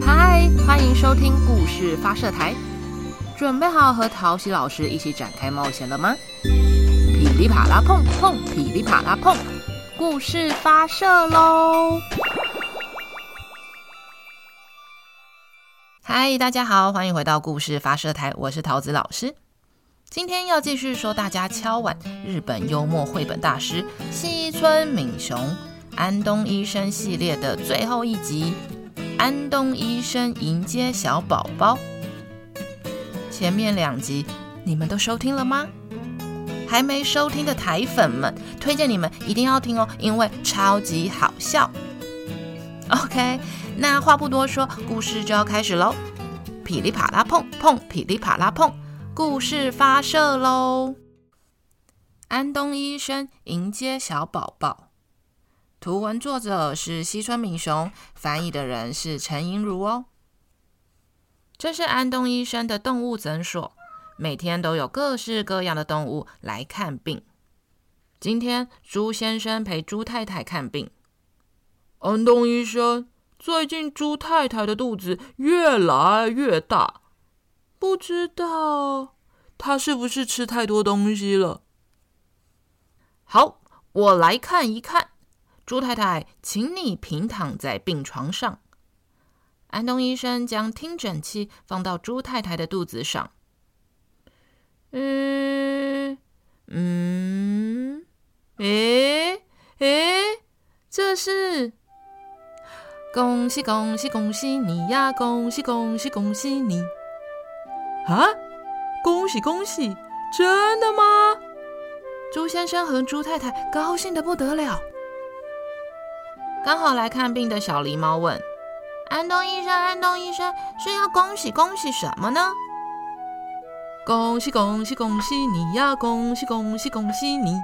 嗨，欢迎收听故事发射台，准备好和陶喜老师一起展开冒险了吗？噼里啪啦碰碰，噼里啪啦碰，故事发射喽！嗨，大家好，欢迎回到故事发射台，我是桃子老师。今天要继续说大家敲碗日本幽默绘本大师西村敏雄安东医生系列的最后一集。安东医生迎接小宝宝。前面两集你们都收听了吗？还没收听的台粉们，推荐你们一定要听哦，因为超级好笑。OK，那话不多说，故事就要开始喽！噼里啪啦碰碰，噼里啪啦碰，故事发射喽！安东医生迎接小宝宝。图文作者是西村敏雄，翻译的人是陈莹如哦。这是安东医生的动物诊所，每天都有各式各样的动物来看病。今天猪先生陪猪太太看病。安东医生，最近猪太太的肚子越来越大，不知道她是不是吃太多东西了？好，我来看一看。朱太太，请你平躺在病床上。安东医生将听诊器放到朱太太的肚子上。嗯嗯，诶诶，这是恭喜恭喜恭喜你呀！恭喜恭喜恭喜你！啊，恭喜恭喜！真的吗？朱先生和朱太太高兴的不得了。刚好来看病的小狸猫问：“安东医生，安东医生是要恭喜恭喜什么呢？”“恭喜恭喜恭喜你呀！恭喜恭喜恭喜你！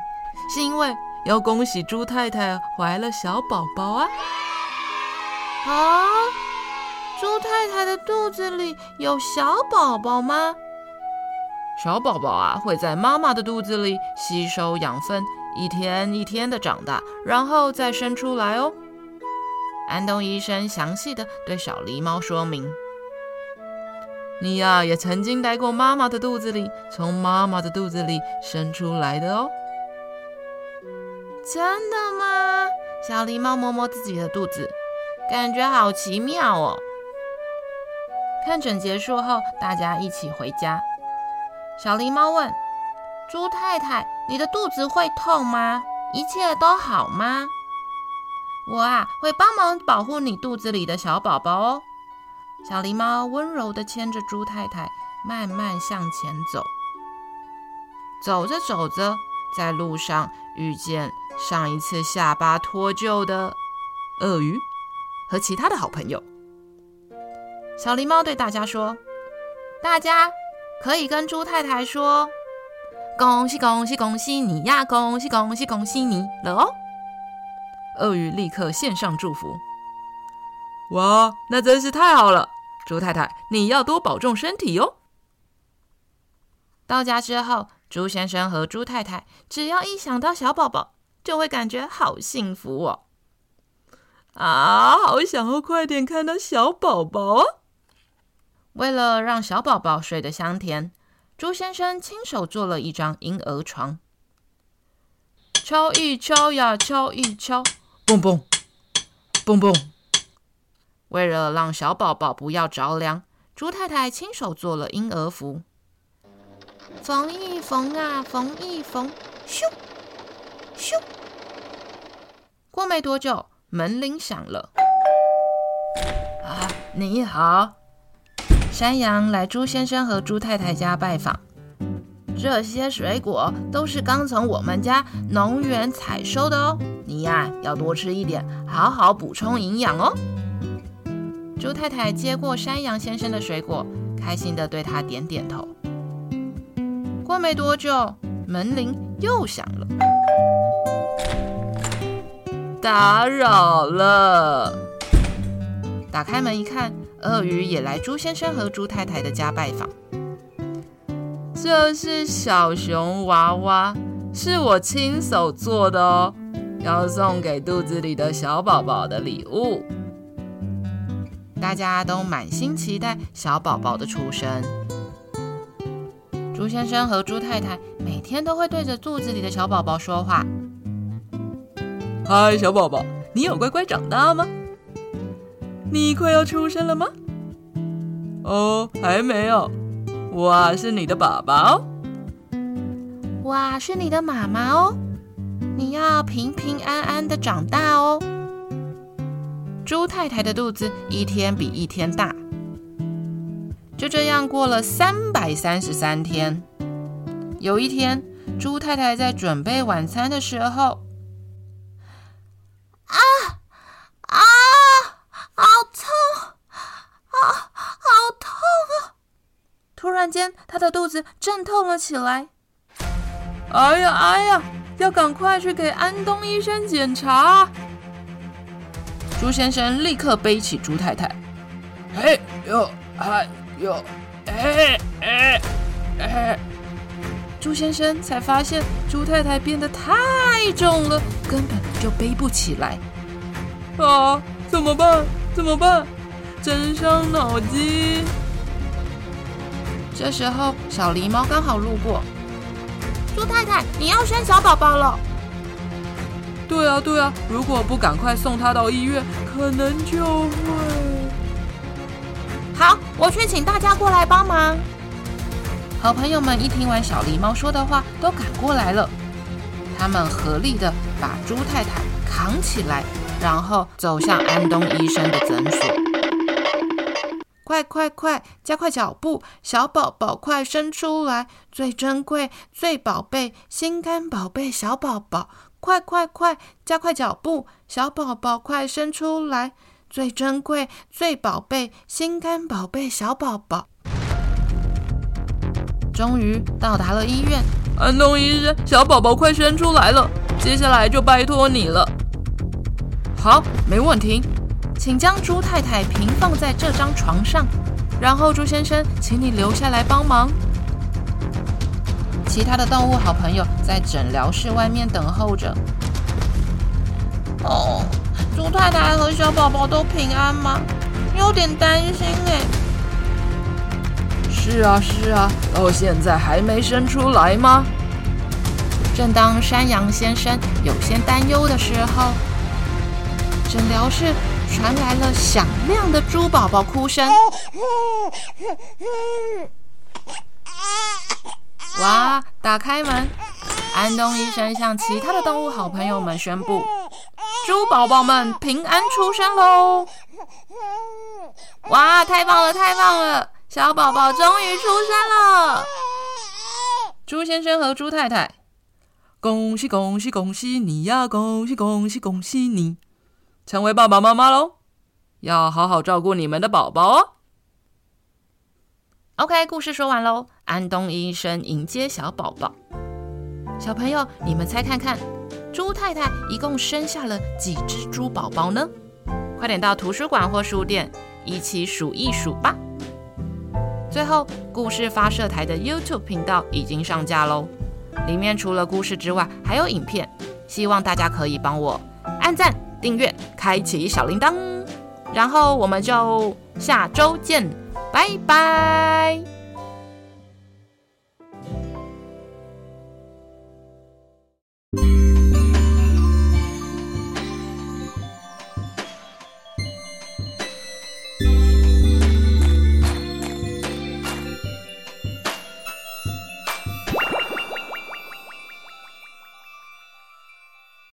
是因为要恭喜猪太太怀了小宝宝啊！”“啊，猪太太的肚子里有小宝宝吗？”“小宝宝啊，会在妈妈的肚子里吸收养分，一天一天的长大，然后再生出来哦。”安东医生详细地对小狸猫说明：“你呀，也曾经待过妈妈的肚子里，从妈妈的肚子里生出来的哦。”真的吗？小狸猫摸摸自己的肚子，感觉好奇妙哦。看诊结束后，大家一起回家。小狸猫问：“猪太太，你的肚子会痛吗？一切都好吗？”我啊，会帮忙保护你肚子里的小宝宝哦。小狸猫温柔地牵着猪太太，慢慢向前走。走着走着，在路上遇见上一次下巴脱臼的鳄鱼和其他的好朋友。小狸猫对大家说：“大家可以跟猪太太说，恭喜恭喜恭喜你呀！恭喜恭喜恭喜你了哦。”鳄鱼立刻献上祝福。哇，那真是太好了！猪太太，你要多保重身体哟。到家之后，猪先生和猪太太只要一想到小宝宝，就会感觉好幸福哦。啊，好想要快点看到小宝宝啊！为了让小宝宝睡得香甜，猪先生亲手做了一张婴儿床。敲一敲呀，敲一敲。蹦蹦蹦蹦，为了让小宝宝不要着凉，猪太太亲手做了婴儿服。缝一缝啊，缝一缝，咻咻。过没多久，门铃响了。啊，你好，山羊来猪先生和猪太太家拜访。这些水果都是刚从我们家农园采收的哦，你呀要多吃一点，好好补充营养哦。猪太太接过山羊先生的水果，开心地对他点点头。过没多久，门铃又响了。打扰了。打开门一看，鳄鱼也来猪先生和猪太太的家拜访。这是小熊娃娃，是我亲手做的哦，要送给肚子里的小宝宝的礼物。大家都满心期待小宝宝的出生。猪先生和猪太太每天都会对着肚子里的小宝宝说话：“嗨，小宝宝，你有乖乖长大吗？你快要出生了吗？哦，还没有。我啊，是你的爸爸哦。我啊，是你的妈妈哦。你要平平安安的长大哦。”猪太太的肚子一天比一天大，就这样过了三百三十三天。有一天，猪太太在准备晚餐的时候，啊啊，好痛，啊，好痛啊！突然间，她的肚子阵痛了起来。哎呀哎呀，要赶快去给安东医生检查。朱先生立刻背起朱太太，嘿呦嗨呦，哎哎哎！猪先生才发现朱太太变得太重了，根本就背不起来。啊，怎么办？怎么办？真伤脑筋。这时候，小狸猫刚好路过。猪太太，你要生小宝宝了。对啊，对啊，如果不赶快送他到医院，可能就会……好，我去请大家过来帮忙。好朋友们一听完小狸猫说的话，都赶过来了。他们合力的把猪太太扛起来，然后走向安东医生的诊所。快快快，加快脚步，小宝宝快生出来！最珍贵、最宝贝、心肝宝贝小宝宝。快快快，加快脚步！小宝宝快生出来，最珍贵、最宝贝、心肝宝贝小宝宝。终于到达了医院，安东医生，小宝宝快生出来了，接下来就拜托你了。好，没问题，请将猪太太平放在这张床上，然后猪先生，请你留下来帮忙。其他的动物好朋友在诊疗室外面等候着。哦，猪太太和小宝宝都平安吗？有点担心哎。是啊是啊，到现在还没生出来吗？正当山羊先生有些担忧的时候，诊疗室传来了响亮的猪宝宝哭声。哇！打开门，安东医生向其他的动物好朋友们宣布：猪宝宝们平安出生喽！哇！太棒了，太棒了！小宝宝终于出生了！猪先生和猪太太，恭喜恭喜恭喜你呀！恭喜恭喜恭喜你，成为爸爸妈妈喽！要好好照顾你们的宝宝哦。OK，故事说完喽。安东医生迎接小宝宝，小朋友，你们猜看看，猪太太一共生下了几只猪宝宝呢？快点到图书馆或书店一起数一数吧。最后，故事发射台的 YouTube 频道已经上架喽，里面除了故事之外，还有影片，希望大家可以帮我按赞、订阅、开启小铃铛，然后我们就下周见。拜拜。